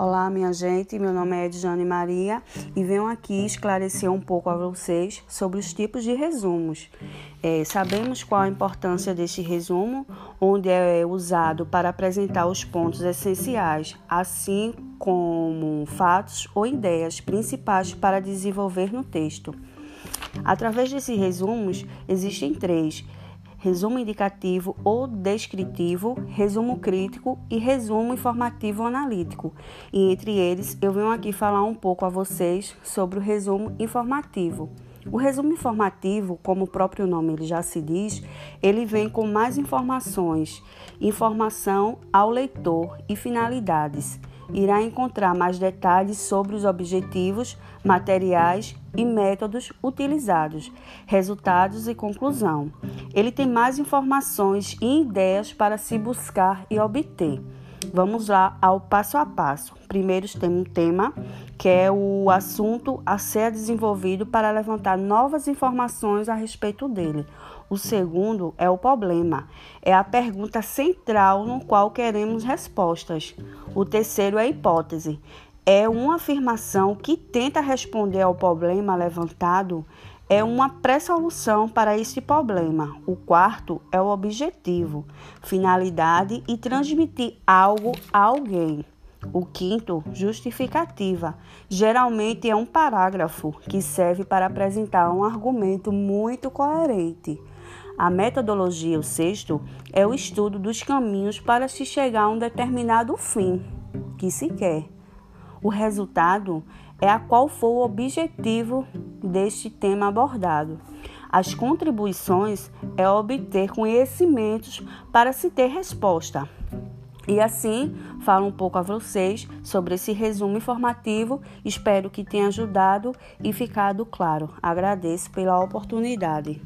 Olá, minha gente. Meu nome é Edjane Maria e venho aqui esclarecer um pouco a vocês sobre os tipos de resumos. É, sabemos qual a importância deste resumo, onde é usado para apresentar os pontos essenciais, assim como fatos ou ideias principais para desenvolver no texto. Através desses resumos, existem três resumo indicativo ou descritivo, resumo crítico e resumo informativo analítico. E entre eles, eu venho aqui falar um pouco a vocês sobre o resumo informativo. O resumo informativo, como o próprio nome ele já se diz, ele vem com mais informações, informação ao leitor e finalidades irá encontrar mais detalhes sobre os objetivos, materiais e métodos utilizados, resultados e conclusão. Ele tem mais informações e ideias para se buscar e obter. Vamos lá ao passo a passo. Primeiro tem um tema que é o assunto a ser desenvolvido para levantar novas informações a respeito dele. O segundo é o problema, é a pergunta central no qual queremos respostas. O terceiro é a hipótese, é uma afirmação que tenta responder ao problema levantado, é uma pré-solução para esse problema. O quarto é o objetivo, finalidade e transmitir algo a alguém. O quinto, justificativa, geralmente é um parágrafo que serve para apresentar um argumento muito coerente. A metodologia, o sexto, é o estudo dos caminhos para se chegar a um determinado fim que se quer. O resultado é a qual for o objetivo deste tema abordado. As contribuições é obter conhecimentos para se ter resposta. E assim, falo um pouco a vocês sobre esse resumo informativo. Espero que tenha ajudado e ficado claro. Agradeço pela oportunidade.